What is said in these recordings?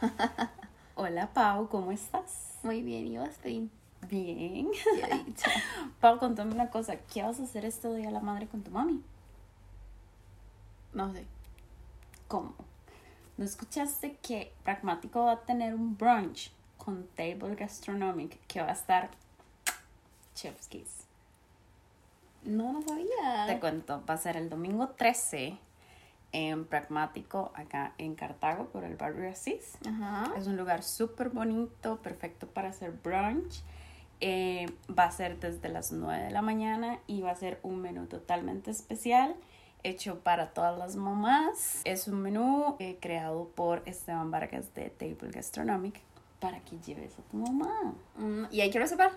Hola Pau, ¿cómo estás? Muy bien, ¿y vos? Bien. Dicho. Pau, contame una cosa, ¿qué vas a hacer este día a la madre con tu mami? No sé. ¿Cómo? ¿No escuchaste que Pragmático va a tener un brunch con Table Gastronomic que va a estar Chef's Kiss? No, no sabía. Te cuento, va a ser el domingo 13 en Pragmático, acá en Cartago, por el barrio Asís. Ajá. Es un lugar súper bonito, perfecto para hacer brunch. Eh, va a ser desde las 9 de la mañana y va a ser un menú totalmente especial hecho para todas las mamás. Es un menú eh, creado por Esteban Vargas de Table Gastronomic para que lleves a tu mamá. Mm, ¿Y hay que reservar?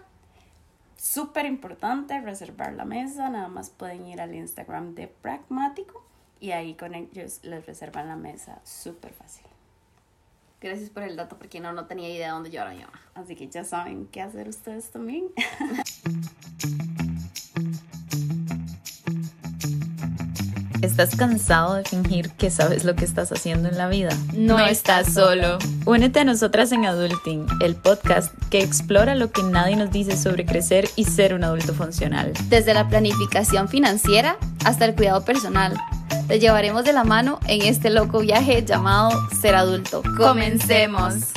Súper importante reservar la mesa, nada más pueden ir al Instagram de Pragmático y ahí con ellos les reservan la mesa súper fácil. Gracias por el dato, porque no, no tenía idea de dónde llevar a mi mamá. Así que ya saben qué hacer ustedes también. ¿Estás cansado de fingir que sabes lo que estás haciendo en la vida? No estás solo. Únete a nosotras en Adulting, el podcast que explora lo que nadie nos dice sobre crecer y ser un adulto funcional. Desde la planificación financiera hasta el cuidado personal. Te llevaremos de la mano en este loco viaje llamado ser adulto. ¡Comencemos!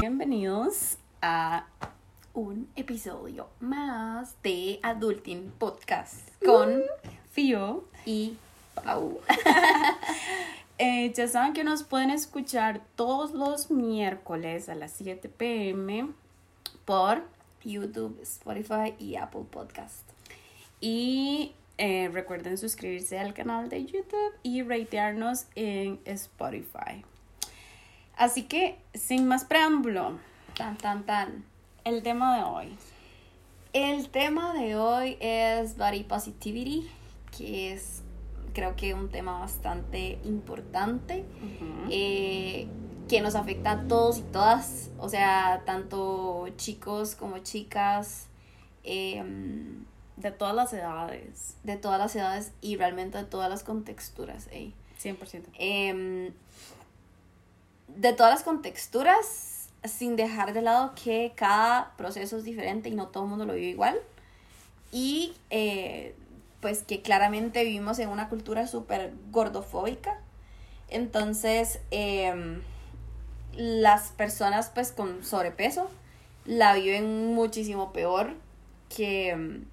Bienvenidos a Un episodio más de Adulting Podcast con Fio. y Pau. Eh, ya saben que nos pueden escuchar todos los miércoles a las 7 pm por YouTube, Spotify y Apple Podcast. y eh, recuerden suscribirse al canal de YouTube y ratearnos en Spotify. Así que, sin más preámbulo, Tan, tan, tan. el tema de hoy. El tema de hoy es Body Positivity, que es creo que un tema bastante importante, eh, que nos afecta a todos y todas, o sea, tanto chicos como chicas, em, De todas las edades, de todas las edades y realmente de todas las contexturas. ey. 100%. Em, de todas las contexturas, sin dejar de lado que cada proceso es diferente y no todo el mundo lo vive igual. Y eh, pues que claramente vivimos en una cultura súper gordofóbica. Entonces, em, las personas pues con sobrepeso la viven muchísimo peor que, em,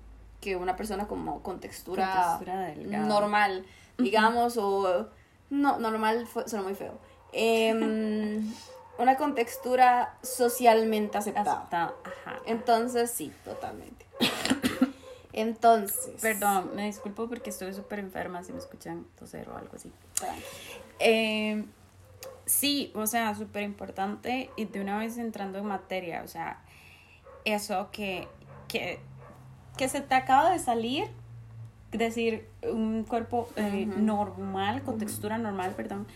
que una persona como con textura, Con textura normal, digamos, o no, normal fue, suena muy feo. Em, una contextura socialmente aceptada. Ajá. Entonces, sí, totalmente. Entonces. Perdón, me disculpo porque estoy súper enferma, si me escuchan toser o algo así. Eh, sí, o sea, súper importante y de una vez entrando en materia, o sea, eso que, que, que se te acaba de salir, decir, un cuerpo eh, normal, con textura normal, perdón,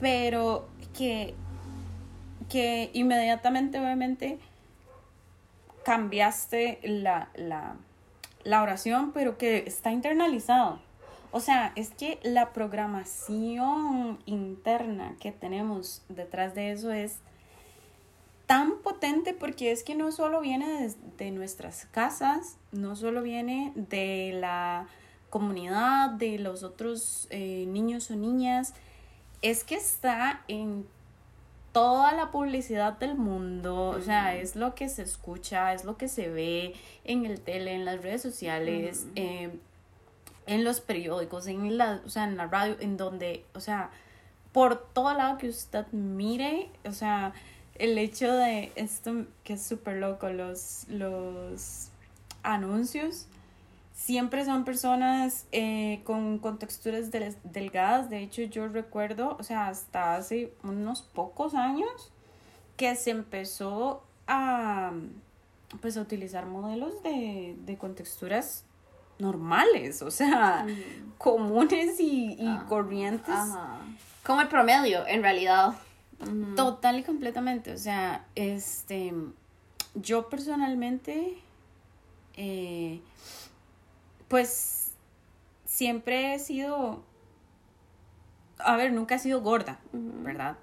pero que, que inmediatamente, obviamente, cambiaste la, la, la oración, pero que está internalizado. O sea, es que la programación interna que tenemos detrás de eso es tan potente porque es que no solo viene de, de nuestras casas, no solo viene de la comunidad, de los otros eh, niños o niñas, es que está en toda la publicidad del mundo, o sea, es lo que se escucha, es lo que se ve en el tele, en las redes sociales, eh, en los periódicos, en la, o sea, en la radio, en donde, o sea, por todo lado que usted mire, o sea, el hecho de esto que es súper loco, los, los anuncios siempre son personas eh, con, con texturas del- delgadas. De hecho, yo recuerdo, o sea, hasta hace unos pocos años que se empezó a, pues, a utilizar modelos de, de con texturas normales, o sea, comunes y, y Ah, corrientes. Ajá. Como el promedio, en realidad. Total y completamente. O sea, este. Yo personalmente. eh, pues. Siempre he sido. A ver, nunca he sido gorda. ¿verdad?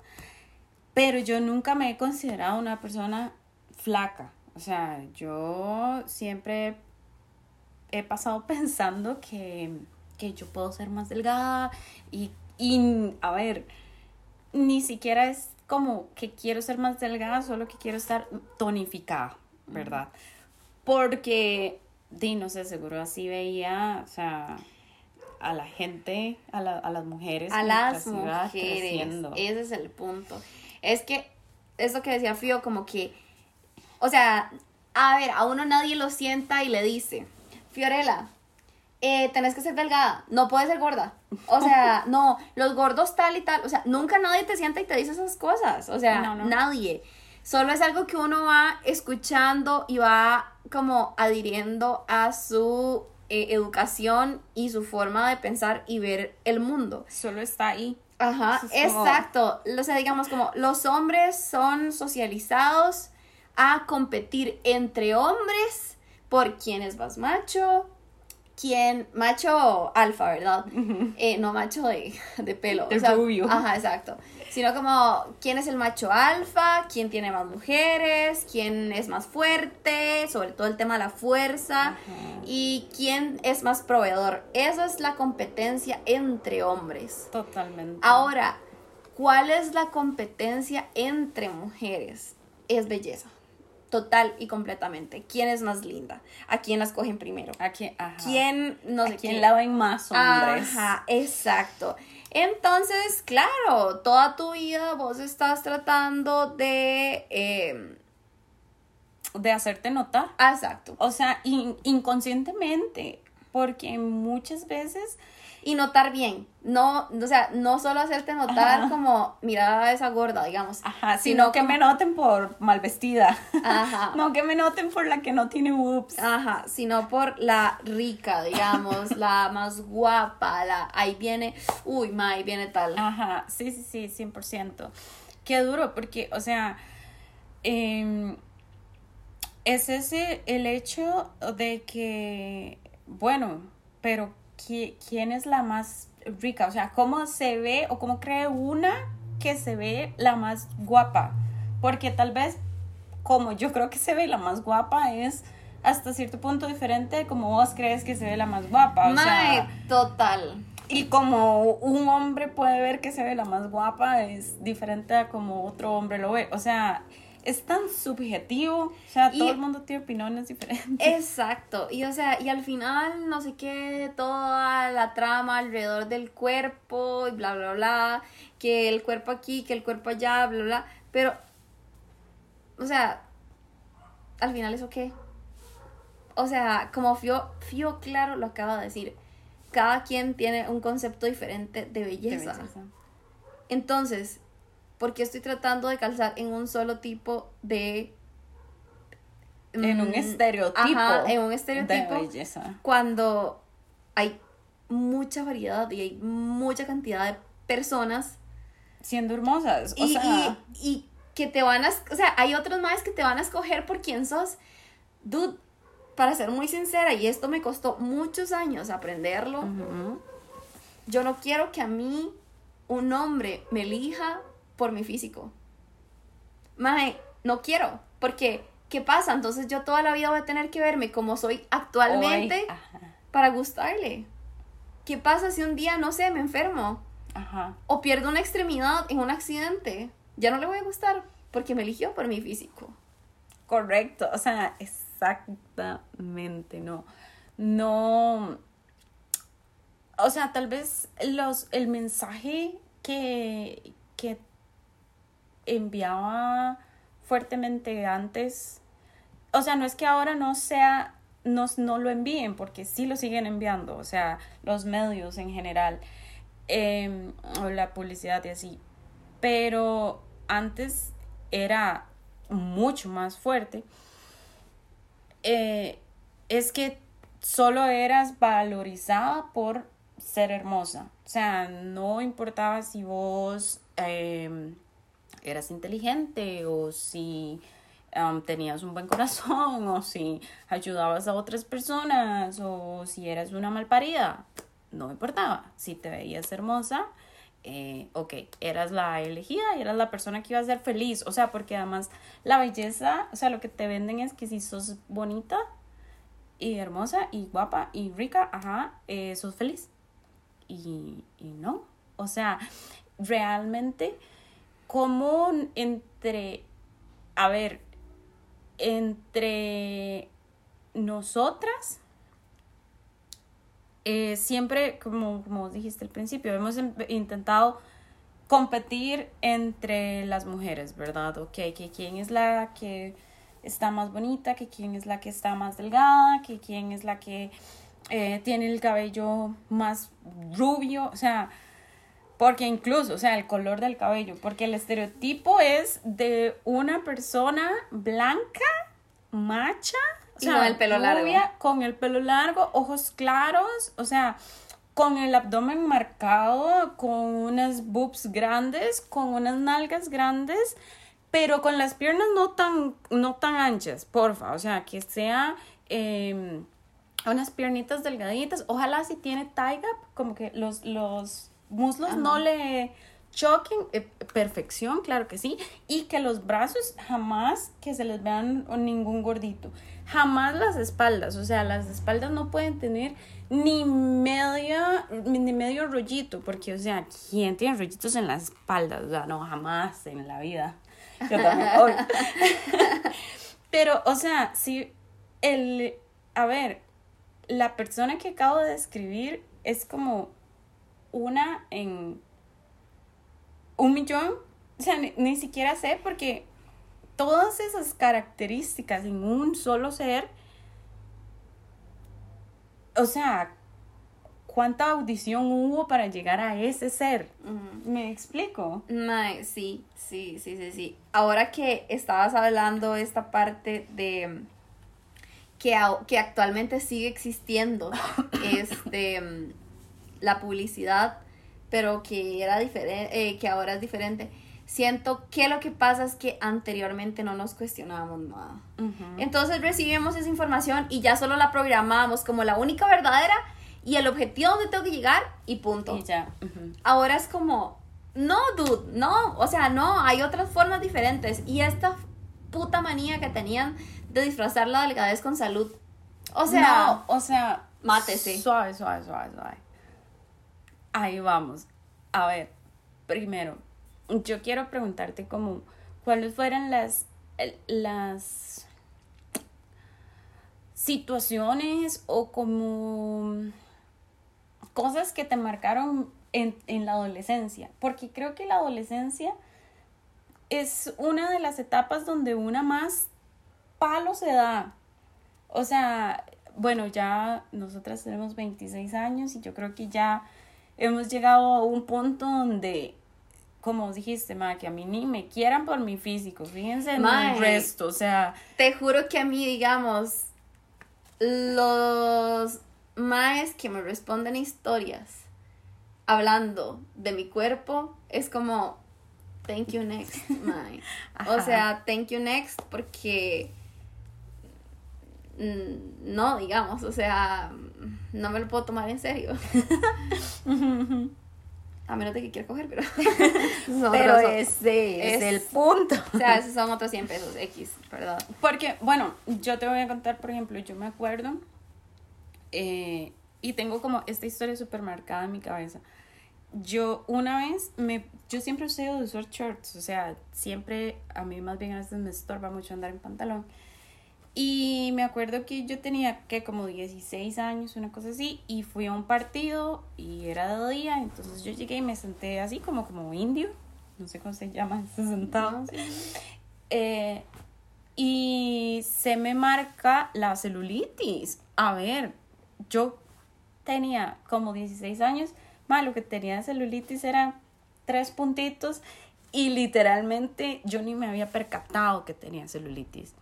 Pero yo nunca me he considerado una persona flaca. O sea, yo siempre he pasado pensando que, que yo puedo ser más delgada y, y, a ver, ni siquiera es como que quiero ser más delgada, solo que quiero estar tonificada, ¿verdad? Porque, di, no sé, seguro así veía, o sea, a la gente, a, la, a las mujeres. A las mujeres. creciendo. Ese es el punto. Es que, eso que decía Fío, como que, o sea, a ver, a uno nadie lo sienta y le dice, Fiorella, eh, tenés que ser delgada, no puedes ser gorda. O sea, no, los gordos tal y tal. O sea, nunca nadie te sienta y te dice esas cosas. O sea, No, no. nadie. Solo es algo que uno va escuchando y va como adhiriendo a su eh, educación y su forma de pensar y ver el mundo. Solo está ahí. Ajá, como- exacto. O sea, digamos como los hombres son socializados a competir entre hombres por quién es más macho, quién, macho alfa, ¿verdad? Eh, no macho de, de pelo. De rubio. Ajá, exacto. Sino como quién es el macho alfa, quién tiene más mujeres, quién es más fuerte, sobre todo el tema de la fuerza, y quién es más proveedor. Eso es la competencia entre hombres. Totalmente. Ahora, ¿cuál es la competencia entre mujeres? Es belleza. Total y completamente. ¿Quién es más linda? ¿A quién las cogen primero? ¿A quién, ajá. ¿Quién no ¿A sé quién qué? la ven más hombres? Ajá, exacto. Entonces, claro, toda tu vida vos estás tratando de... eh, De hacerte notar. exacto. O sea, in- inconscientemente. Porque muchas veces. Y notar bien. No, o sea, no solo hacerte notar Ajá. como, mira esa gorda, digamos. Ajá, sino que como- me noten por mal vestida. Ajá. No que me noten por la que no tiene boobs. Ajá, sino por la rica, digamos, la más guapa, la, ahí viene, uy, ma, ahí viene tal. Ajá, sí, sí, sí, 100%. Qué duro, porque, o sea, em, es ese el hecho de que, bueno, pero ¿qui- ¿quién es la más rica? O sea, ¿cómo se ve o cómo cree una que se ve la más guapa? Porque tal vez, como yo creo que se ve la más guapa, es hasta cierto punto diferente de como vos crees que se ve la más guapa. O sea, total. y como un hombre puede ver que se ve la más guapa, es diferente a como otro hombre lo ve. O sea, es tan subjetivo. O sea, Y- todo el mundo tiene opiniones diferentes. Exacto, y o sea, y al final, no sé qué, toda la trama alrededor del cuerpo y bla, bla, bla, que el cuerpo aquí, que el cuerpo allá, bla, bla, pero, o sea, al final, ¿eso qué? O sea, como Fio, Fio claro lo acaba de decir, cada quien tiene un concepto diferente de belleza. Entonces, ¿por qué estoy tratando de calzar en un solo tipo de... En un mm, estereotipo. Ajá, en un De estereotipo. belleza. Cuando hay mucha variedad y hay mucha cantidad de personas Siendo hermosas. O y, sea, y, y que te van a... O sea, hay otros más que te van a escoger por quién sos. Dude, para ser muy sincera, y esto me costó muchos años aprenderlo, yo no quiero que a mí un hombre me elija por mi físico. Mae, no quiero, porque ¿qué pasa? Entonces yo toda la vida voy a tener que verme como soy actualmente Hoy- para gustarle. ¿Qué pasa si un día, no sé, me enfermo ajá. o pierdo una extremidad en un accidente? Ya no le voy a gustar porque me eligió por mi físico. Correcto, o sea, exactamente, no. No. O sea, tal vez los, el mensaje que, que enviaba fuertemente antes, o sea, no es que ahora no sea, no, no lo envíen, porque sí lo siguen enviando, o sea, los medios en general, em, o la publicidad y así, pero antes era mucho más fuerte, eh, es que solo eras valorizada por ser hermosa. O sea, no importaba si vos em, eras inteligente o si um, tenías un buen corazón o si ayudabas a otras personas o si eras una malparida. No importaba. Si te veías hermosa, eh, ok, eras la elegida y eras la persona que iba a ser feliz. O sea, porque además la belleza, o sea, lo que te venden es que si sos bonita y hermosa y guapa y rica, ajá, eh, sos feliz. Y, y no. O sea, realmente, como entre, a ver, entre nosotras, eh, siempre, como, como dijiste al principio, hemos em- intentado competir entre las mujeres, ¿verdad? Ok, que quién es la que está más bonita, que quién es la que está más delgada, que quién es la que eh, tiene el cabello más rubio, o sea, porque incluso, o sea, el color del cabello, porque el estereotipo es de una persona blanca, macha, o Y con el pelo largo. rubia, con el pelo largo, ojos claros, o sea, con el abdomen marcado, con unas boobs grandes, con unas nalgas grandes, pero con las piernas no tan, no tan anchas, porfa, o sea, que sea eh, unas piernitas delgaditas, ojalá si tiene tie gap, como que los, los muslos no le choquen, eh, perfección, claro que sí, y que los brazos jamás que se les vean ningún gordito, jamás las espaldas, o sea, las espaldas no pueden tener ni media, ni medio rollito, porque, o sea, ¿quién tiene rollitos en las espaldas? O sea, no, jamás en la vida. Yo también. Pero, o sea, si el, a ver, la persona que acabo de describir es como una en un millón, o sea, ni, ni siquiera sé porque todas esas características en un solo ser, o sea, ¿cuánta audición hubo para llegar a ese ser? ¿Me explico? Mae, sí, sí, sí, sí, sí. Ahora que estabas hablando esta parte de que, que actualmente sigue existiendo este la publicidad, pero que era diferente, que ahora es diferente. Siento que lo que pasa es que anteriormente no nos cuestionábamos nada. Entonces recibimos esa información y ya solo la programábamos como la única verdadera y el objetivo donde tengo que llegar y punto. Y ya. ujú. Ahora es como, no, dude, no, o sea, no, hay otras formas diferentes. Y esta puta manía que tenían de disfrazar la delgadez con salud. O sea, no, o sea, mátese. Suave, suave, suave, suave. Ahí vamos. A ver, primero, yo quiero preguntarte como, ¿cuáles fueron las, las situaciones o como cosas que te marcaron en, en la adolescencia? Porque creo que la adolescencia es una de las etapas donde una más palo se da. O sea, bueno, ya nosotras tenemos 26 años y yo creo que ya hemos llegado a un punto donde, como dijiste, ma, que a mí ni me quieran por mi físico, fíjense en el resto, o sea, te juro que a mí, digamos, los maes que me responden historias hablando de mi cuerpo es como, thank you next, mae. O sea, thank you next porque no, digamos, o sea, no me lo puedo tomar en serio. A menos de que quiera coger, pero. pero ese es, es- el punto. O sea, esos son otros 100 pesos X, ¿verdad? Porque, bueno, yo te voy a contar, por ejemplo, yo me acuerdo eh, y tengo como esta historia súper marcada en mi cabeza. Yo una vez, me, yo siempre he de usar shorts, o sea, siempre, a mí más bien a veces me estorba mucho andar en pantalón. Y me acuerdo que yo tenía que como 16 años, una cosa así, y fui a un partido y era de día, entonces yo llegué y me senté así como, como indio, no sé cómo se llama, ese sentado. Eh, y se me marca la celulitis. A ver, yo tenía como 16 años, más lo que tenía de celulitis eran tres puntitos y literalmente yo ni me había percatado que tenía celulitis.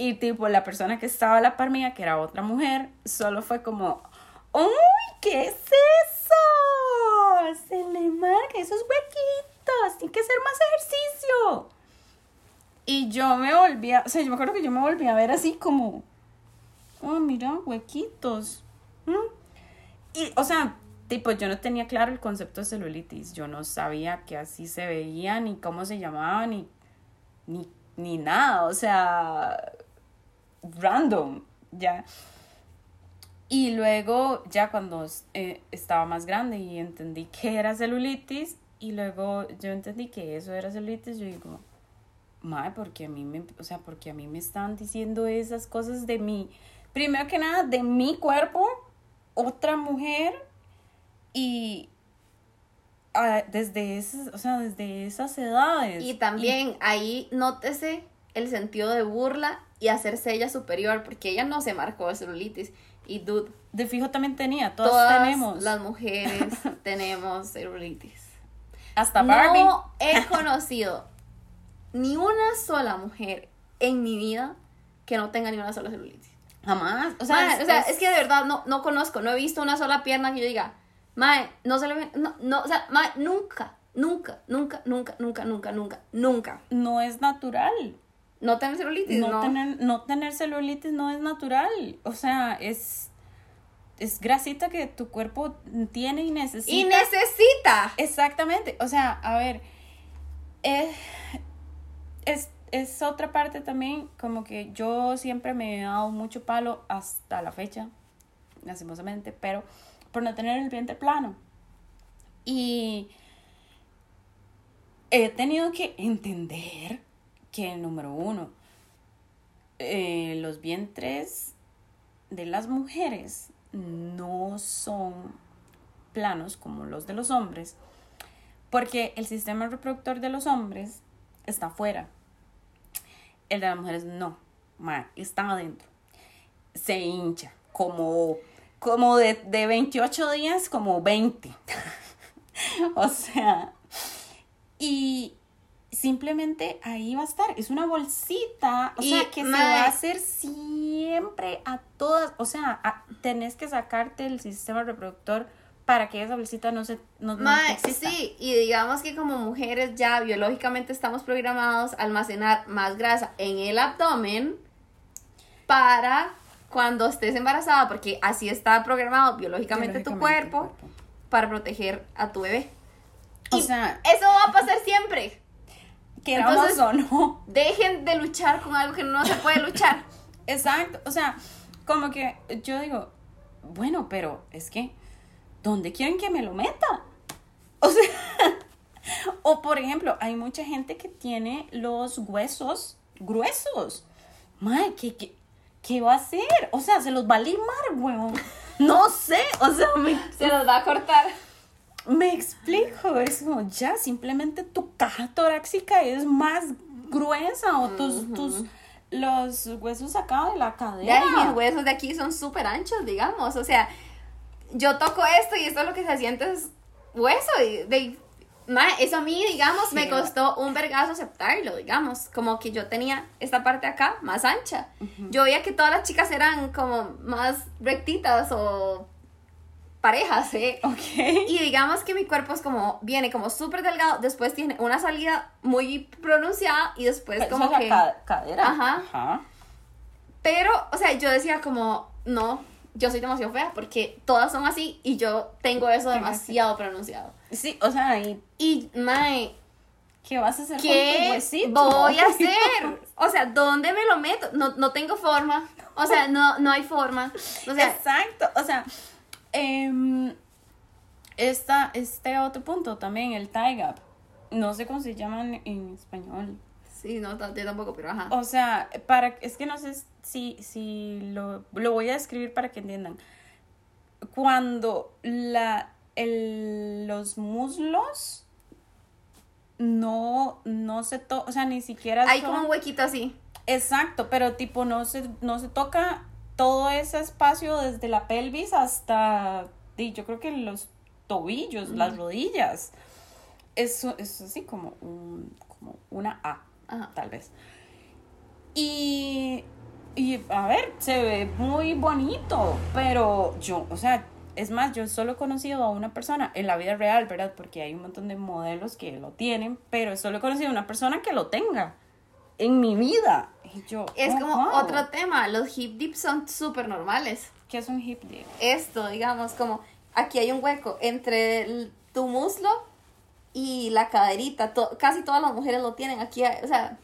Y tipo, la persona que estaba a la par que era otra mujer, solo fue como, ¡Uy! ¿Qué es eso? Se le marca esos huequitos, tiene que hacer más ejercicio. Y yo me volví a, o sea, yo me acuerdo que yo me volví a ver así como, oh, mira, huequitos. ¿Mm? Y, o sea, tipo, yo no tenía claro el concepto de celulitis. Yo no sabía que así se veía, ni cómo se llamaba, ni, ni, ni nada. O sea, random, ya. Y luego, ya cuando eh, estaba más grande y entendí que era celulitis, y luego yo entendí que eso era celulitis, yo digo, madre, porque a mí me, o sea, porque a mí me están diciendo esas cosas de mí. Primero que nada, de mi cuerpo, otra mujer, y ah, desde esas, o sea, desde esas edades. Y también ahí nótese el sentido de burla y hacerse ella superior, porque ella no se marcó de celulitis. Y dude, de fijo también tenía, todas, todas tenemos. las mujeres tenemos celulitis. Hasta Barbie. No he conocido ni una sola mujer en mi vida que no tenga ni una sola celulitis. Jamás. O sea, es, o sea, es- es que de verdad no, no conozco, no he visto una sola pierna que yo diga, mae, no se le ve, no, no, o sea, mae, nunca, nunca, nunca, nunca, nunca, nunca, nunca, nunca. no es natural. No tener celulitis, No, no. Tener, no tener celulitis no es natural. O sea, es, es grasita que tu cuerpo tiene y necesita. Y necesita. Exactamente. O sea, a ver, eh, es, es otra parte también, como que yo siempre me he dado mucho palo hasta la fecha, lastimosamente, pero por no tener el vientre plano. Y he tenido que entender que, número uno, eh, los vientres de las mujeres no son planos como los de los hombres, porque el sistema reproductor de los hombres está afuera. El de las mujeres no, está adentro. Se hincha como, como de, de 28 días, como 20. o sea, y simplemente ahí va a estar. Es una bolsita, o Y, sea, que se va a hacer siempre a todas. O sea, a- tenés que sacarte el sistema reproductor para que esa bolsita no se no, exista. sí, y digamos que como mujeres ya biológicamente estamos programados a almacenar más grasa en el abdomen para cuando estés embarazada, porque así está programado biológicamente, tu cuerpo, para proteger a tu bebé. O Y sea, eso va a pasar siempre. Queramos o no. Dejen de luchar con algo que no se puede luchar. Exacto, o sea, como que yo digo, bueno, pero es que, ¿dónde quieren que me lo meta? O sea, o por ejemplo, hay mucha gente que tiene los huesos gruesos. Madre, ¿qué, qué, qué va a hacer? O sea, se los va a limar, weón. No sé, o sea, me, Se los va a cortar. Me explico, es como ya, simplemente tu caja torácica es más gruesa o tus, tus, los huesos acá de la cadera. Ya, y mis huesos de aquí son súper anchos, digamos. O sea, yo toco esto y esto lo que se siente es hueso. Y de, ma, eso a mí, digamos, me costó un vergazo aceptarlo, digamos. Como que yo tenía esta parte acá más ancha. Yo veía que todas las chicas eran como más rectitas o parejas, ¿eh? Ok. Y digamos que mi cuerpo es como, viene como súper delgado, después tiene una salida muy pronunciada y después Eso como es la que... ca- cadera. Ajá. Pero, o sea, yo decía como, no, yo soy demasiado fea porque todas son así y yo tengo eso demasiado pronunciado. Sí, o sea, ¿y Y, mae, qué vas a hacer con tu ¿qué huesito? voy a hacer? O sea, ¿dónde me lo meto? No, no tengo forma. O sea, no, no hay forma. O sea, Exacto, o sea, em, esta, este otro punto también, el tie gap. No sé cómo se llaman en español. sí, no, yo tampoco, pero ajá. O sea, para, es que no sé si, si lo, lo voy a describir para que entiendan. Cuando la, el, los muslos no, no se tocan, o sea, ni siquiera Hay son- como un huequito así. Exacto, pero tipo no se, no se toca todo ese espacio desde la pelvis hasta, yo creo que los tobillos, las rodillas. Eso es así como, un, como una A, Ajá. tal vez. Y, y, a ver, se ve muy bonito, pero yo, o sea, es más, yo solo he conocido a una persona en la vida real, ¿verdad? Porque hay un montón de modelos que lo tienen, pero solo he conocido a una persona que lo tenga en mi vida. Y yo, Es oh, como wow. otro tema. Los hip dips son súper normales. ¿Qué es un hip dip? Esto, digamos, como aquí hay un hueco entre el- tu muslo y la caderita. To- casi todas las mujeres lo tienen aquí, o sea,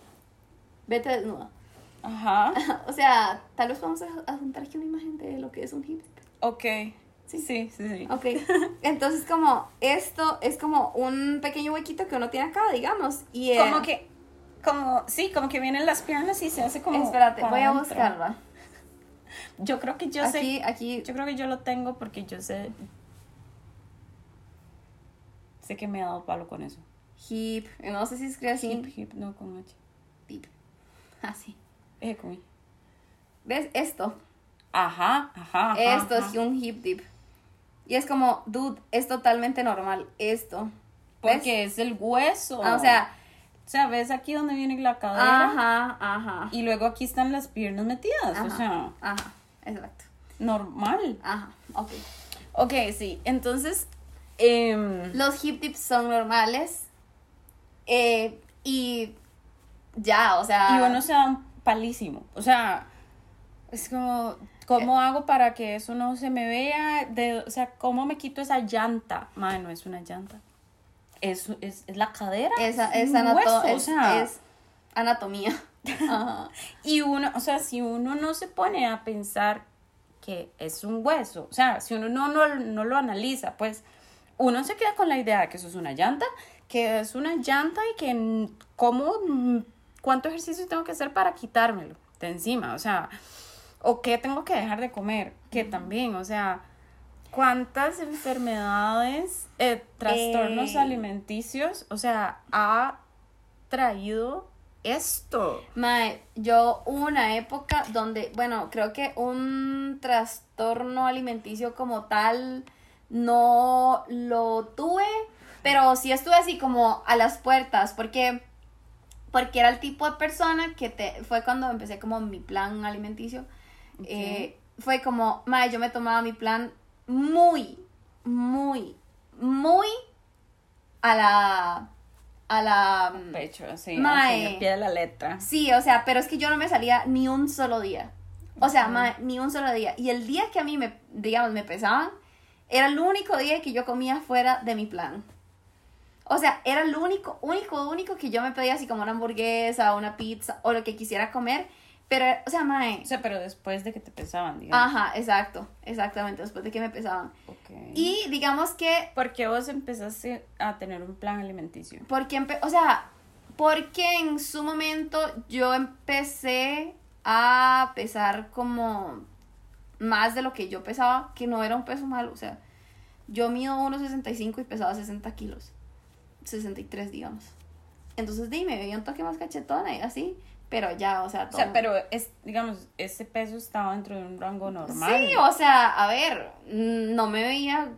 vete desnuda. Ajá. O sea, tal vez vamos a adjuntar aquí una imagen de lo que es un hip dip. Ok. Sí, sí, sí, sí. Ok, entonces como esto es como un pequeño huequito que uno tiene acá, digamos. Y eh, Como que, como, sí, como que vienen las piernas y se hace como. Espérate, voy a buscarla. Yo creo que yo aquí, sé. aquí, Yo creo que yo lo tengo porque yo sé. Sé que me ha dado palo con eso. hip, no sé si escribe así. Hip, hip, no con H. Hip. Así. Eh, con I. ¿Ves? Esto. Ajá, ajá. ajá, Esto ajá. es un hip dip. Y es como, dude, es totalmente normal. Esto. Porque es el hueso. Ah, o sea, O sea, ves aquí donde viene la cadera. ajá, ajá. Y luego aquí están las piernas metidas. O Ajá, sea, Ajá, exacto. normal. Ajá, ok. Ok, sí. Entonces, em, Los hip dips son normales. eh, y ya, o sea. y uno se da un palísimo. O sea, es como, ¿cómo hago para que eso no se me vea? De, o sea, ¿cómo me quito esa llanta? Madre, no es una llanta. Es, es, es la cadera. Esa, es anato- hueso, es, o sea, es anatomía. Ajá. Y uno, o sea, si uno no se pone a pensar que es un hueso, o sea, si uno no, no, no lo analiza, pues uno se queda con la idea de que eso es una llanta, que es una llanta y que cómo, cuánto ejercicio tengo que hacer para quitármelo de encima, o sea, o qué tengo que dejar de comer, que también, o sea, cuántas enfermedades, eh, trastornos Eh. alimenticios, o sea, ha traído esto. Mae, yo hubo una época donde, bueno, creo que un trastorno alimenticio como tal no lo tuve, pero sí estuve así como a las puertas, porque porque era el tipo de persona que te fue cuando empecé como mi plan alimenticio. Eh, fue como, mae, yo me tomaba mi plan muy, muy, muy a la a la pecho, así, Mae. al pie de la letra. Sí, o sea, pero es que yo no me salía ni un solo día. O sea, ni un solo día. Y el día que a mí me, digamos, me pesaban, era el único día que yo comía fuera de mi plan. O sea, era el único, único, único que yo me pedía así como una hamburguesa, una pizza o lo que quisiera comer. Pero, o sea, mae. O sea, pero después de que te pesaban, digamos. Ajá, exacto, exactamente, después de que me pesaban. Ok. Y digamos que ¿Por qué vos empezaste a tener un plan alimenticio? Porque, empe- o sea, porque en su momento yo empecé a pesar como más de lo que yo pesaba, que no era un peso malo, o sea, yo mido 1,65 y pesaba 60 kilos, 63 digamos. Entonces, dime, veía un toque más cachetona y así, pero ya, o sea, O todo. sea, pero es, digamos, ese peso estaba dentro de un rango normal. Sí, o sea, a ver, no me veía,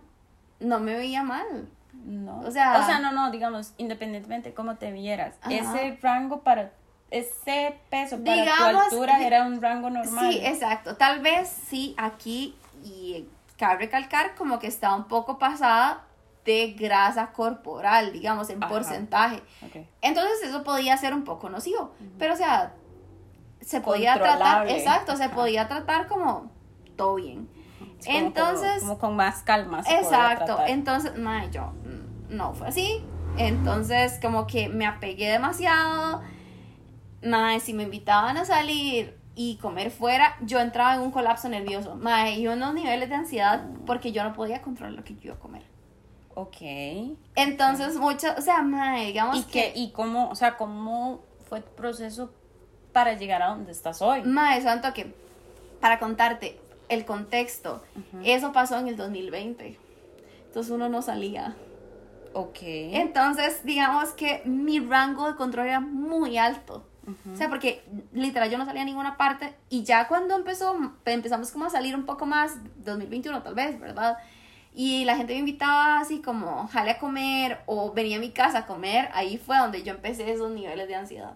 no me veía mal. No. o sea- o sea, no, no, digamos, independientemente de cómo te vieras, Ajá. ese rango para, ese peso para Digamos, tu altura era un rango normal. Sí, exacto. Tal vez sí aquí, y cabe recalcar como que está un poco pasada de grasa corporal, digamos, en Ajá. porcentaje. Entonces eso podía ser un poco nocivo, pero o sea, se podía tratar, exacto, se Ajá. podía tratar como todo bien. Como- Entonces, Como, con más calma. se Exacto, entonces, mae, yo mm, no fue así. Entonces, como que me apegué demasiado. Mae, si me invitaban a salir y comer fuera, yo entraba en un colapso nervioso. Mae, y unos niveles de ansiedad porque yo no podía controlar lo que yo iba a comer. Ok. Entonces, mucho, o sea, mae, digamos ¿Y qué, y cómo, o sea, cómo fue tu proceso para llegar a donde estás hoy? Mae, santo que, para contarte el contexto, eso pasó en el 2020. Entonces uno no salía. Ok. Entonces, digamos que mi rango de control era muy alto. O sea, porque literal yo no salía a ninguna parte y ya cuando empezó, empezamos como a salir un poco más, 2021 tal vez, ¿verdad? Y la gente me invitaba así como, jale a comer o venía a mi casa a comer, ahí fue donde yo empecé esos niveles de ansiedad.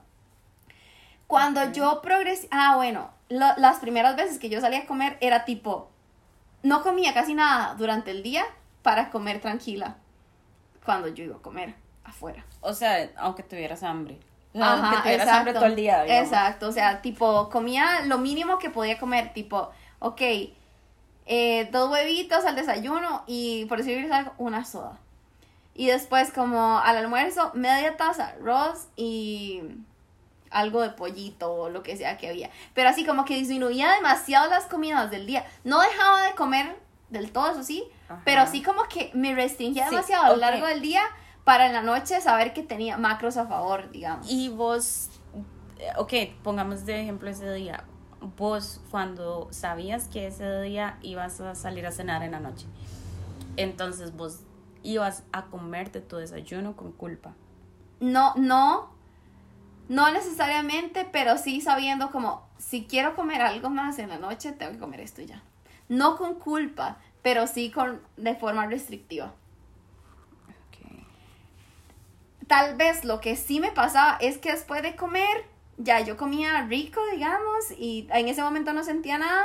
Cuando yo progresé, ah, bueno, lo- las primeras veces que yo salía a comer era tipo, no comía casi nada durante el día para comer tranquila cuando yo iba a comer afuera. O sea, aunque tuvieras hambre. O sea, Ajá, aunque tuvieras hambre todo el día. digamos. Exacto, o sea, tipo, comía lo mínimo que podía comer, tipo, ok, eh, dos huevitos al desayuno y por decirles algo, una soda. Y después como al almuerzo, media taza, arroz y algo de pollito o lo que sea que había. Pero así como que disminuía demasiado las comidas del día. No dejaba de comer del todo, eso sí, Ajá. pero sí como que me restringía Sí, demasiado a lo largo del día para en la noche saber que tenía macros a favor, digamos. Y vos, eh, ok, pongamos de ejemplo ese día. Vos, cuando sabías que ese día ibas a salir a cenar en la noche, entonces vos ibas a comerte tu desayuno con culpa. No, no, no necesariamente, pero sí sabiendo como, si quiero comer algo más en la noche, tengo que comer esto ya. No con culpa, pero sí con, de forma restrictiva. Ok. Tal vez lo que sí me pasaba es que después de comer, ya yo comía rico, digamos, y en ese momento no sentía nada.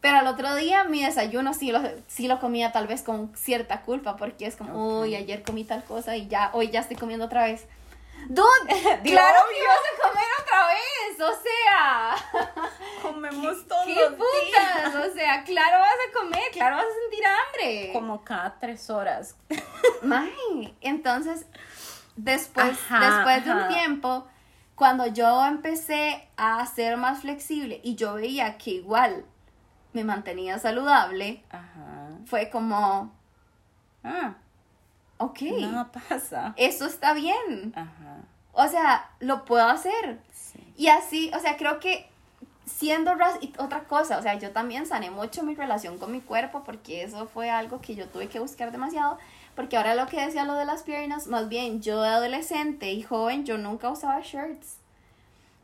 Pero al otro día mi desayuno sí lo, sí lo comía tal vez con cierta culpa, porque es como, Ok. uy, ayer comí tal cosa y ya, hoy ya estoy comiendo otra vez. Dude, claro que vas a comer otra vez, o sea, Comemos todos qué los putas, o sea, claro vas a comer, claro vas a sentir hambre. Como cada tres horas. May, entonces, después, Ajá, después de un ajá. tiempo, cuando yo empecé a ser más flexible y yo veía que igual me mantenía saludable, Ajá. fue como, Ah, ok, nada pasa. eso está bien. Ajá. O sea, lo puedo hacer. Sí. Y así, o sea, creo que siendo y otra cosa, o sea, yo también sané mucho mi relación con mi cuerpo porque eso fue algo que yo tuve que buscar demasiado, porque ahora lo que decía lo de las piernas, más bien yo de adolescente y joven, yo nunca usaba shirts.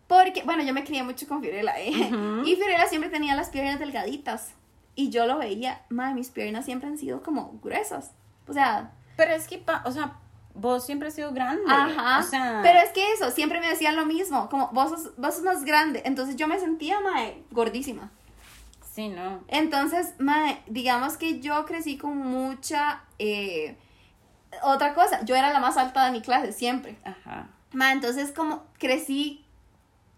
Porque, bueno, yo me crié mucho con Fiorella, ¿eh? Ujú. Y Fiorella siempre tenía las piernas delgaditas. Y yo lo veía, madre, mis piernas siempre han sido como gruesas. O sea, Pero es que, pa- o sea, vos siempre has sido grande. Ajá. O sea, Pero es que eso, siempre me decían lo mismo, como vos sos, vos sos más grande. Entonces yo me sentía, mae, gordísima. Sí, no. Entonces, mae, digamos que yo crecí con mucha. eh, otra cosa, yo era la más alta de mi clase, siempre. Ajá. Mae, entonces, como crecí.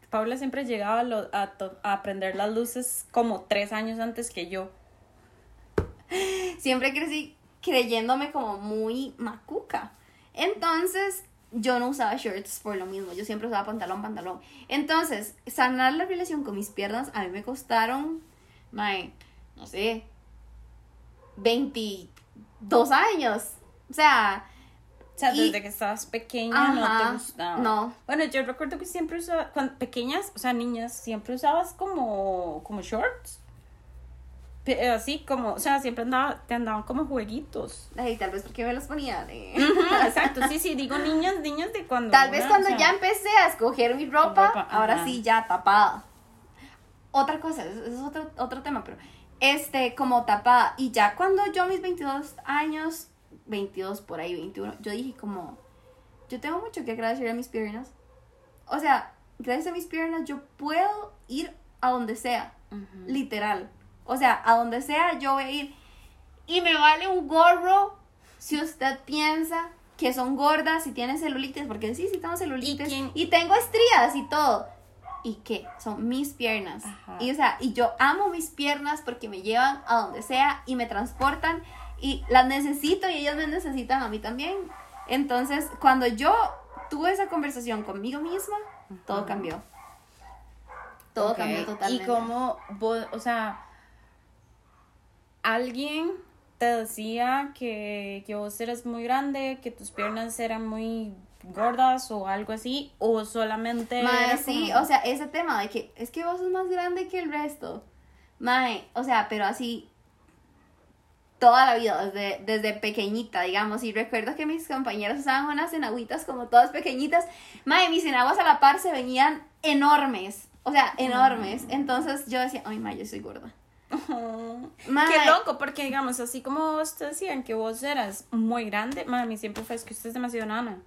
Paula siempre llegaba a, lo- a to- a aprender las luces como tres años antes que yo. Siempre crecí creyéndome como muy macuca. Entonces, yo no usaba shirts por lo mismo. Yo siempre usaba pantalón, pantalón. Entonces, sanar la relación con mis piernas a mí me costaron, mae, no sé, 22 años. O sea, O sea, Y- desde que estabas pequeña no te gustaba. no. Bueno, yo recuerdo que siempre usaba, cuando pequeñas, o sea, niñas, siempre usabas como, como shorts. Pe- Así como, o sea, siempre andaba, te andaban como jueguitos. ay, tal vez porque me los ponía de... Exacto, sí, sí, digo niñas, niñas de cuando. Tal vez cuando o sea, ya empecé a escoger mi ropa, ropa, ahora ajá. sí ya tapada. Otra cosa, eso es otro, otro tema, pero este, como tapada. Y ya cuando yo a mis 22 años, 22 por ahí, 21, yo dije como, yo tengo mucho que agradecer a mis piernas. O sea, gracias a mis piernas yo puedo ir a donde sea, literal. O sea, a donde sea yo voy a ir. Y me vale un gorro si usted piensa que son gordas, si tienen celulitis, porque sí, sí tengo celulitis. Y, tengo estrías y todo. ¿Y qué? Son mis piernas. Ajá. Y o sea, y yo amo mis piernas porque me llevan a donde sea y me transportan y las necesito y ellas me necesitan a mí también. Entonces, cuando yo tuve esa conversación conmigo misma, todo cambió. Todo cambió totalmente. Y como vos, o sea, alguien te decía que, que vos eras muy grande, que tus piernas eran muy gordas o algo así, o solamente... Mae, sí, como- o sea, ese tema de que es que vos sos más grande que el resto. Mae, o sea, pero así toda la vida, desde, desde pequeñita, digamos. Y recuerdo que mis compañeros usaban unas enagüitas como todas pequeñitas. Mae, mis enaguas a la par se venían enormes. O sea, enormes. Entonces yo decía, ay, mae, yo soy gorda. Mae, Qué loco, porque digamos, así como vos te decían que vos eras muy grande, mami, siempre fue es que usted es demasiado nana.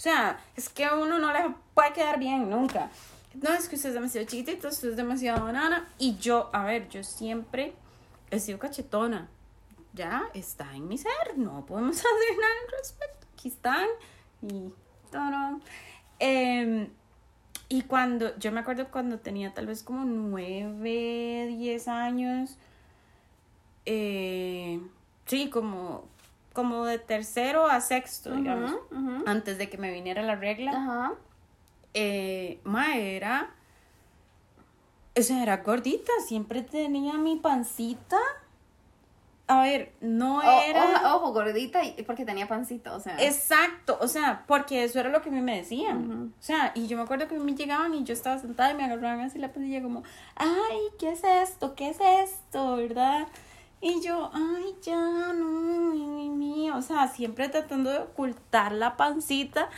O sea, es que a uno no le puede quedar bien nunca. No, es que usted es demasiado chiquitito, usted es demasiado nana. Y yo, a ver, yo siempre he sido cachetona. Ya está en mi ser, no podemos hacer nada al respecto. Aquí están y todo. Em, y cuando, yo me acuerdo cuando tenía tal vez como nueve, diez años, eh, sí, como, como de tercero a sexto, digamos, ujú. antes de que me viniera la regla, Ajá. eh, ma, era, o sea, era gordita, siempre tenía mi pancita. A ver, no O- era... ojo, ojo, gordita porque tenía pancito, o sea. Exacto, o sea, porque eso era lo que a mí me decían. Ujú. O sea, y yo me acuerdo que a mí llegaban y yo estaba sentada y me agarraban así la pancilla como, ay, ¿qué es esto? ¿Qué es esto? ¿Verdad? Y yo, ay, ya, no, mi, mi, mi", o sea, siempre tratando de ocultar la pancita.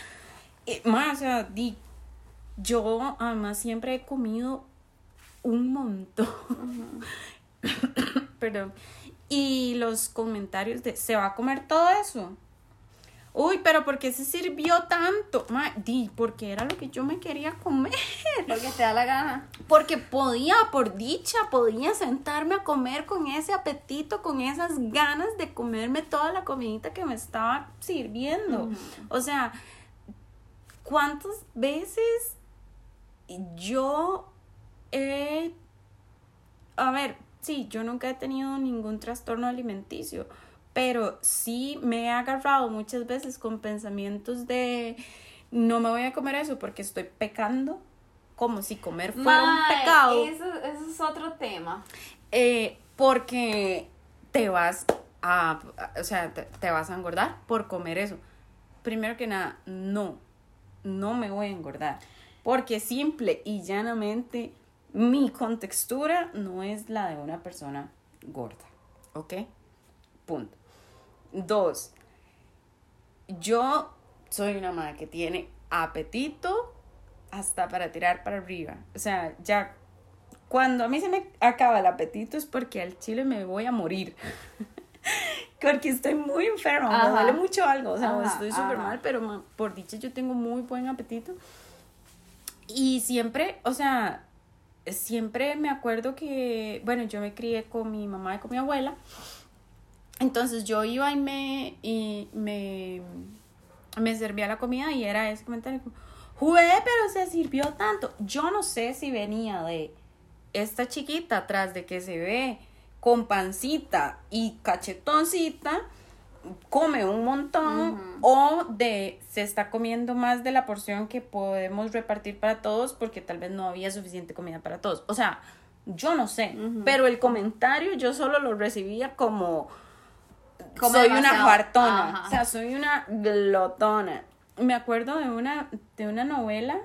Y, más, o sea, di, yo además siempre he comido un montón. Perdón. Y los comentarios de, ¿se va a comer todo eso? Uy, pero ¿por qué se sirvió tanto? Ma, di, porque era lo que yo me quería comer. Porque te da la gana. Porque podía, por dicha, podía sentarme a comer con ese apetito, con esas ganas de comerme toda la comidita que me estaba sirviendo. O sea, ¿cuántas veces yo he... A ver, sí, yo nunca he tenido ningún trastorno alimenticio, pero sí me he agarrado muchas veces con pensamientos de no me voy a comer eso porque estoy pecando, como si comer fuera un pecado. Eso, eso es otro tema. Eh, porque te vas a, o sea, te, te vas a engordar por comer eso. Primero que nada, no, no me voy a engordar. Porque simple y llanamente mi contextura no es la de una persona gorda. ¿Ok? Punto. Dos, yo soy una madre que tiene apetito hasta para tirar para arriba. O sea, ya cuando a mí se me acaba el apetito es porque al chile me voy a morir. porque estoy muy enferma, me duele mucho algo, o sea, Ajá, estoy súper mal, pero por dicha yo tengo muy buen apetito. Y siempre, o sea, siempre me acuerdo que, bueno, yo me crié con mi mamá y con mi abuela. Entonces yo iba y me, y me, me servía la comida y era ese comentario Jue, pero se sirvió tanto. Yo no sé si venía de esta chiquita atrás de que se ve con pancita y cachetoncita, come un montón o de se está comiendo más de la porción que podemos repartir para todos porque tal vez no había suficiente comida para todos. O sea, yo no sé, pero el comentario yo solo lo recibía como Soy una Ajá. o sea, soy una glotona. Me acuerdo de una de una novela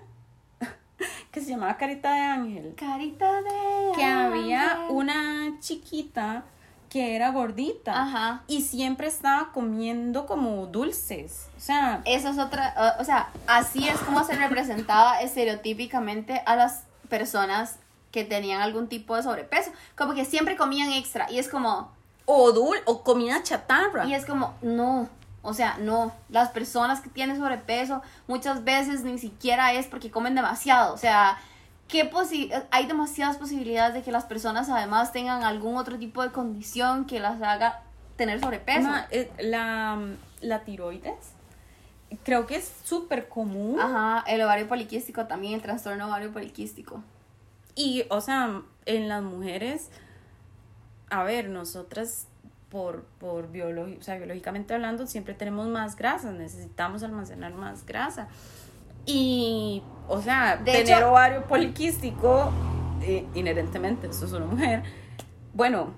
que se llamaba Carita de Ángel Carita de. que había ángel. una chiquita que era gordita Ajá. y siempre estaba comiendo como dulces. O sea, Eso es otra. o sea, así es como se representaba estereotípicamente a las personas que tenían algún tipo de sobrepeso. Como que siempre comían extra. Y es como. O dul o comida chatarra. Y es como, no. O sea, no. Las personas que tienen sobrepeso muchas veces ni siquiera es porque comen demasiado. O sea, ¿qué posi- hay demasiadas posibilidades de que las personas además tengan algún otro tipo de condición que las haga tener sobrepeso. Ma, eh, la, la tiroides creo que es súper común. Ajá, el ovario poliquístico también, el trastorno ovario poliquístico. Y, o sea, en las mujeres, a ver, nosotras por, por o sea, biológicamente hablando, siempre tenemos más grasa, necesitamos almacenar más grasa. Y, o sea, De tener hecho- ovario poliquístico, eh, inherentemente, esto es una mujer, bueno,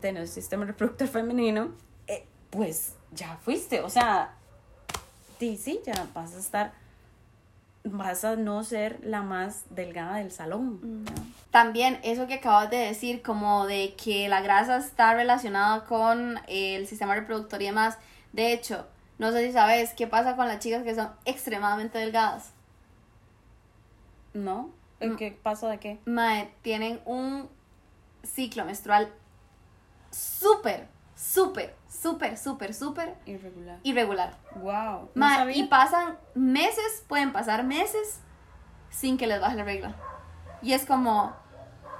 tener sistema reproductor femenino, eh, pues ya fuiste, o sea, sí, sí, ya vas a estar, vas a no ser la más delgada del salón. También eso que acabas de decir, como de que la grasa está relacionada con el sistema reproductor y demás. De hecho, no sé si sabes qué pasa con las chicas que son extremadamente delgadas. ¿No? ¿En qué pasa de qué? Mae, tienen un ciclo menstrual súper, súper, súper, súper, súper Irregular. irregular. Wow. No Mae, sabía. y pasan meses, pueden pasar meses sin que les baje la regla. Y es como,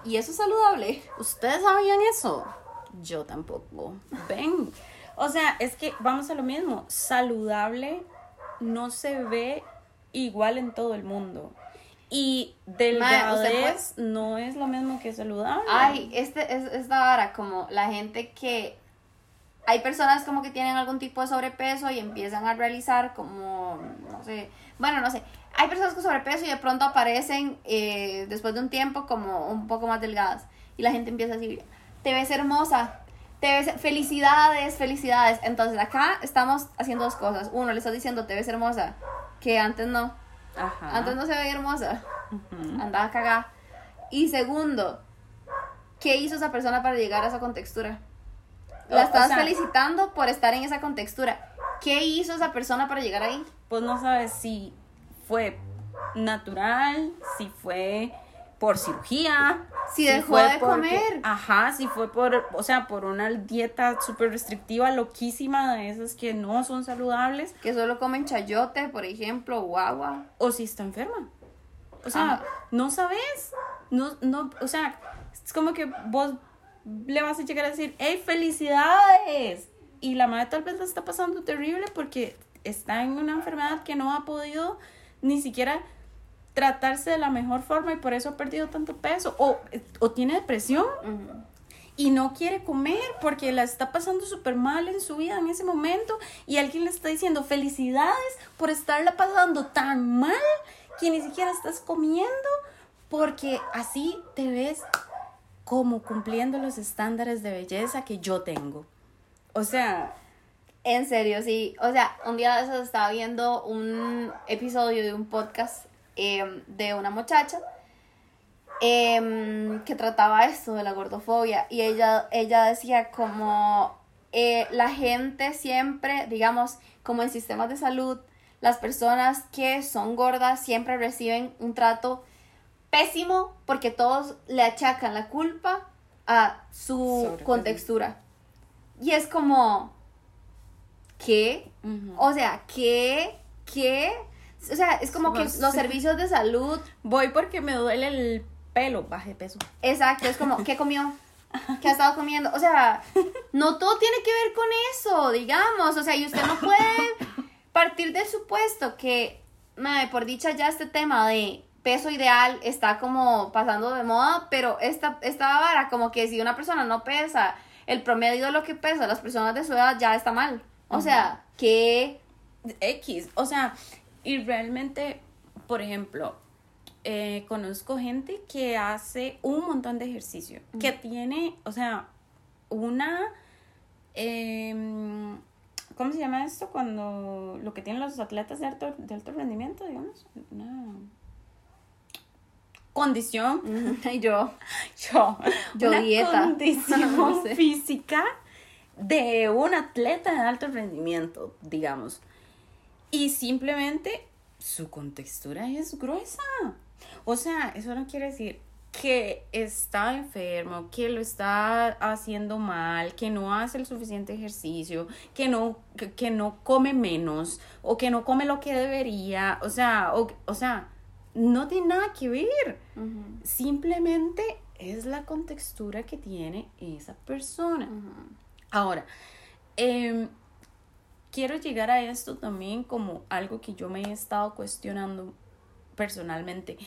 ¿y eso es saludable? ¿Ustedes sabían eso? Yo tampoco. Ven. O sea, es que vamos a lo mismo. Saludable no se ve igual en todo el mundo. Y delgadez no es lo mismo que saludable. Ay, este es esta vara, como la gente que hay personas como que tienen algún tipo de sobrepeso y empiezan a realizar como, no sé, bueno, no sé, hay personas con sobrepeso y de pronto aparecen eh, después de un tiempo como un poco más delgadas y la gente empieza a decir, te ves hermosa, te ves, felicidades, felicidades. Entonces acá estamos haciendo dos cosas. Uno, le estás diciendo, te ves hermosa, que antes no, Ajá. antes no se veía hermosa Ujú. andaba cagada. Y segundo, ¿qué hizo esa persona para llegar a esa contextura? O- La o estás sea- felicitando por estar en esa contextura. ¿Qué hizo esa persona para llegar ahí? Pues no sabes si fue natural, si fue por cirugía. Si dejó fue de porque- comer. Ajá, si fue por, o sea, por una dieta súper restrictiva, loquísima, de esas que no son saludables, Que solo comen chayote, por ejemplo, o agua. o si está enferma. O sea, Ajá. no sabes. No, no, o sea, es como que vos le vas a llegar a decir, hey, felicidades. Y la madre tal vez la está pasando terrible porque está en una enfermedad que no ha podido ni siquiera tratarse de la mejor forma y por eso ha perdido tanto peso. O, o tiene depresión y no quiere comer porque la está pasando súper mal en su vida en ese momento y alguien le está diciendo felicidades por estarla pasando tan mal que ni siquiera estás comiendo porque así te ves como cumpliendo los estándares de belleza que yo tengo. O sea, En serio, sí. O sea, un día de esos estaba viendo un episodio de un podcast em, de una muchacha em, que trataba esto de la gordofobia y ella, ella decía como eh, la gente siempre, digamos, como en sistemas de salud, las personas que son gordas siempre reciben un trato pésimo porque todos le achacan la culpa a su contextura. Y es como, ¿qué? O sea, ¿qué? ¿Qué? O sea, es como que los servicios de salud, voy porque me duele el pelo, baje peso. exacto, es como, ¿qué comió? ¿Qué ha estado comiendo? O sea, no todo tiene que ver con eso, digamos. O sea, y usted no puede partir del supuesto que, madre, por dicha ya este tema de peso ideal está como pasando de moda, pero esta, esta vara, como que si una persona no pesa el promedio de lo que pesa las personas de su edad, ya está mal. O sea, que X, o sea, y realmente, por ejemplo, eh, conozco gente que hace un montón de ejercicio, que tiene, o sea, una, em, ¿cómo se llama esto? Cuando lo que tienen los atletas de alto, de alto rendimiento, digamos, una condición y yo, yo, Yo una dieta. condición No sé. física de un atleta de alto rendimiento, digamos. Y simplemente su contextura es gruesa. O sea, eso no quiere decir que está enfermo, que lo está haciendo mal, que no hace el suficiente ejercicio, que no, que, que no come menos o que no come lo que debería. O sea, o, o sea, no tiene nada que ver. Simplemente es la contextura que tiene esa persona. Ahora, em, quiero llegar a esto también como algo que yo me he estado cuestionando personalmente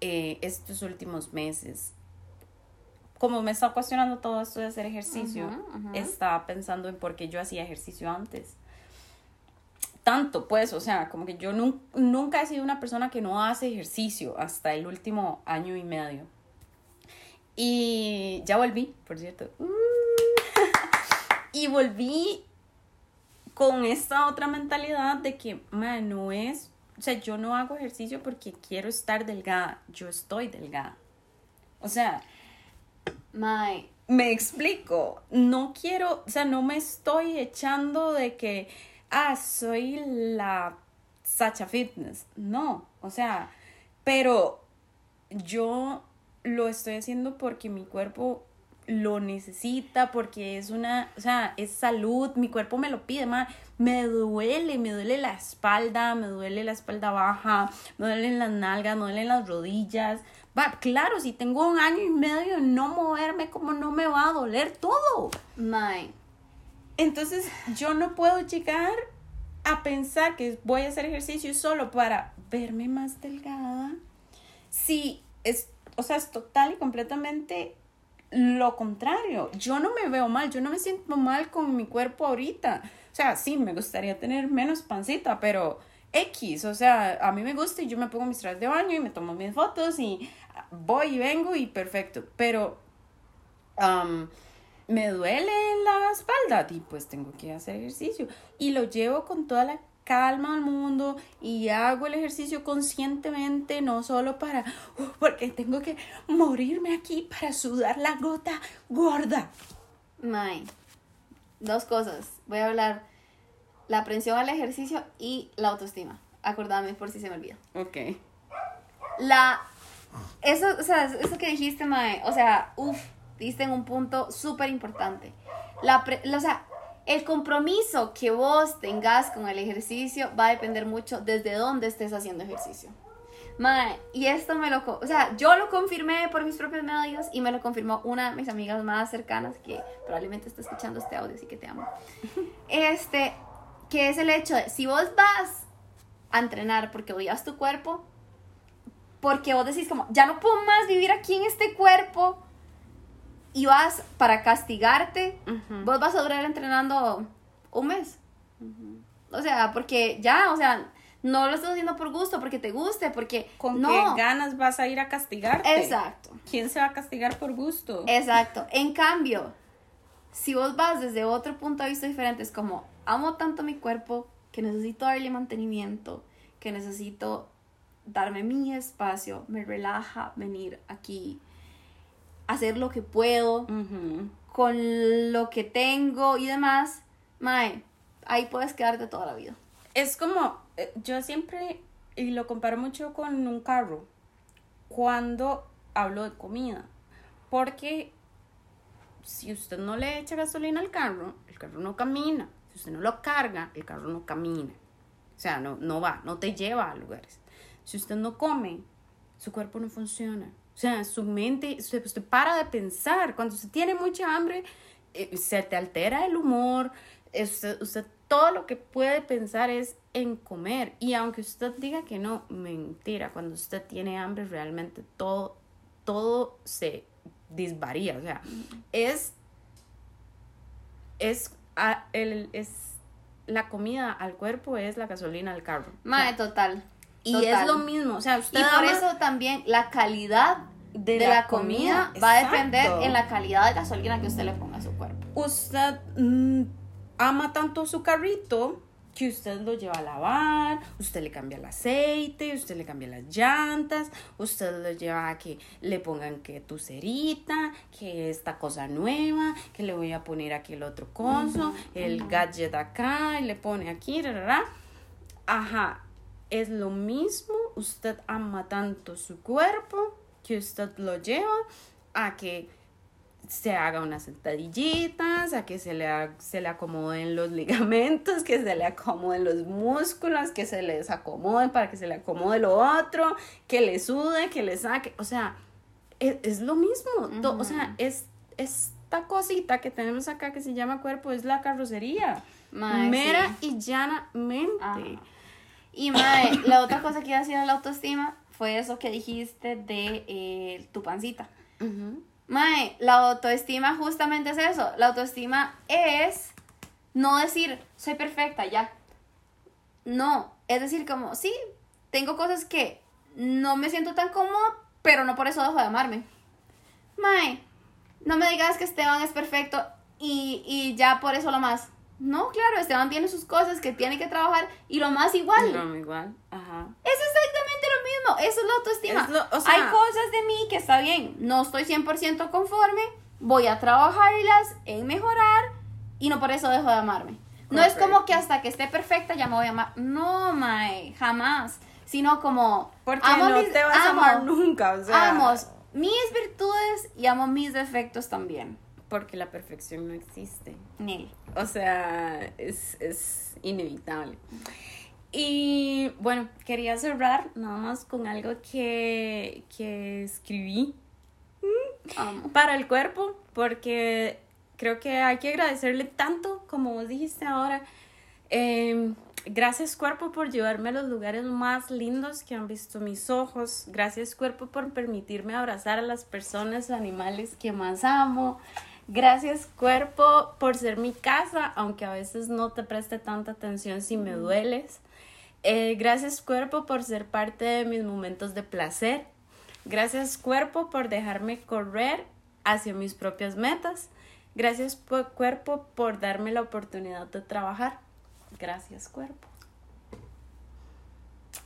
eh, estos últimos meses. Como me he estado cuestionando todo esto de hacer ejercicio, estaba pensando en por qué yo hacía ejercicio antes. Tanto, pues, o sea, como que yo nun- nunca he sido una persona que no hace ejercicio hasta el último año y medio. Y ya volví, por cierto. Uh. y volví con esta otra mentalidad de que, man, no es, o sea, yo no hago ejercicio porque quiero estar delgada, yo estoy delgada. O sea, Mae, me explico, no quiero, o sea, no me estoy echando de que, ah, soy la Sacha Fitness, no, o sea, pero yo lo estoy haciendo porque mi cuerpo lo necesita, porque es una, o sea, es salud, mi cuerpo me lo pide, me duele, me duele la espalda, me duele la espalda baja, me duelen las nalgas, me duelen las rodillas. Va, claro, si tengo un año y medio no moverme, como no me va a doler todo? Entonces, yo no puedo llegar a pensar que voy a hacer ejercicio solo para verme más delgada sí, es, o sea, es total y completamente lo contrario. Yo no me veo mal, yo no me siento mal con mi cuerpo ahorita. O sea, sí, me gustaría tener menos pancita, pero X, o sea, a mí me gusta y yo me pongo mis trajes de baño y me tomo mis fotos y voy y vengo y perfecto. Pero um, me duele la espalda y pues tengo que hacer ejercicio. Y lo llevo con toda la calma al mundo y hago el ejercicio conscientemente, no solo para, uh, porque tengo que morirme aquí para sudar la gota gorda. Mae, dos cosas. Voy a hablar la aprensión al ejercicio y la autoestima. Acordame por si se me olvida. Ok. La, eso, o sea, eso que dijiste, Mae, o sea, uff, diste en un punto súper importante. La, pre- o sea, el compromiso que vos tengas con el ejercicio va a depender mucho desde dónde estés haciendo ejercicio. Mae, y esto me lo, o sea, yo lo confirmé por mis propios medios y me lo confirmó una de mis amigas más cercanas que probablemente está escuchando este audio, así que te amo. Este, que es el hecho de, si vos vas a entrenar porque odias tu cuerpo, porque vos decís como, ya no puedo más vivir aquí en este cuerpo, y vas para castigarte, Ujú. vos vas a durar entrenando un mes. O sea, porque ya, o sea, no lo estás haciendo por gusto, porque te guste, porque ¿Con no. qué ganas vas a ir a castigarte? Exacto. ¿Quién se va a castigar por gusto? Exacto. En cambio, si vos vas desde otro punto de vista diferente, es como, amo tanto mi cuerpo que necesito darle mantenimiento, que necesito darme mi espacio, me relaja venir aquí, hacer lo que puedo con lo que tengo y demás. Mae, ahí puedes quedarte toda la vida. Es como, eh, yo siempre, y lo comparo mucho con un carro, cuando hablo de comida, porque si usted no le echa gasolina al carro, el carro no camina, si usted no lo carga, el carro no camina, o sea, no, no va, no te lleva a lugares. Si usted no come, su cuerpo no funciona. O sea, su mente, usted, usted para de pensar. Cuando usted tiene mucha hambre, eh, se te altera el humor. eh, Usted, usted todo lo que puede pensar es en comer. Y aunque usted diga que no, mentira. Cuando usted tiene hambre, realmente todo, todo se disvaría. O sea, es, es, a- el, es la comida al cuerpo, es la gasolina al carro. O sea, total. y total. es lo mismo. O sea, usted Y por ama- eso también la calidad de, De la, la comida, comida, va a depender en la calidad de gasolina que usted le ponga a su cuerpo. usted mm, ama tanto su carrito que usted lo lleva a lavar, usted le cambia el aceite, usted le cambia las llantas, usted lo lleva a que le pongan que tu cerita, que esta cosa nueva, que le voy a poner aquí el otro coso, el gadget acá, y le pone aquí. Ajá, es lo mismo, usted ama tanto su cuerpo que usted lo lleva a que se haga unas sentadillitas, a que se le, se le acomoden los ligamentos, que se le acomoden los músculos, que se le desacomoden para que se le acomode lo otro, que le sude, que le saque, o sea, es, es lo mismo, o sea, es esta cosita que tenemos acá que se llama cuerpo, es la carrocería, mera sí. y llanamente. Ajá. Y mae, la otra cosa que iba a decir de la autoestima fue eso que dijiste de eh, tu pancita. Mae, la autoestima justamente es eso. La autoestima es no decir, soy perfecta, ya. No, es decir, como, sí, tengo cosas que no me siento tan cómoda, pero no por eso dejo de amarme. Mae, no me digas que Esteban es perfecto y, y ya por eso lo más. No, claro, Esteban tiene sus cosas que tiene que trabajar y lo más igual. No, igual, ajá. Es exactamente mismo, eso es la autoestima. Es lo- o sea- Hay cosas de mí que está bien, no estoy 100% conforme, voy a trabajarlas en mejorar y no por eso dejo de amarme. No es como que hasta que esté perfecta ya me voy a amar. No, mae, jamás. Sino como Porque amo no mis- te vas a amo- amar nunca, o sea. Amo mis virtudes y amo mis defectos también. Porque la perfección no existe. Nel. O sea, es, es inevitable. Y bueno, quería cerrar nada más con algo que, que escribí Amo. para el cuerpo, porque creo que hay que agradecerle tanto, como vos dijiste ahora, eh, Gracias cuerpo por llevarme a los lugares más lindos que han visto mis ojos. Gracias cuerpo por permitirme abrazar a las personas o animales que más amo. Gracias cuerpo por ser mi casa, aunque a veces no te preste tanta atención si me dueles. Eh, gracias cuerpo por ser parte de mis momentos de placer. Gracias cuerpo por dejarme correr hacia mis propias metas. Gracias cuerpo por darme la oportunidad de trabajar. Gracias cuerpo.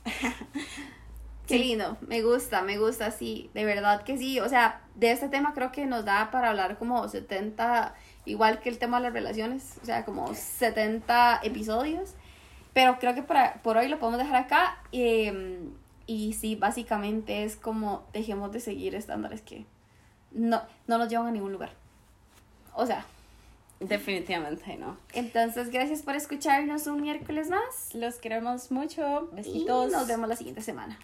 Qué lindo, me gusta, me gusta, sí, de verdad que sí. O sea, de este tema creo que nos da para hablar como 70, igual que el tema de las relaciones, o sea, como 70 episodios. Pero creo que por, hoy lo podemos dejar acá. Em, y sí, básicamente es como dejemos de seguir estándares que no, no nos llevan a ningún lugar. O sea, Definitivamente no. Entonces, gracias por escucharnos un miércoles más. Los queremos mucho. Besitos. Y nos vemos la siguiente semana.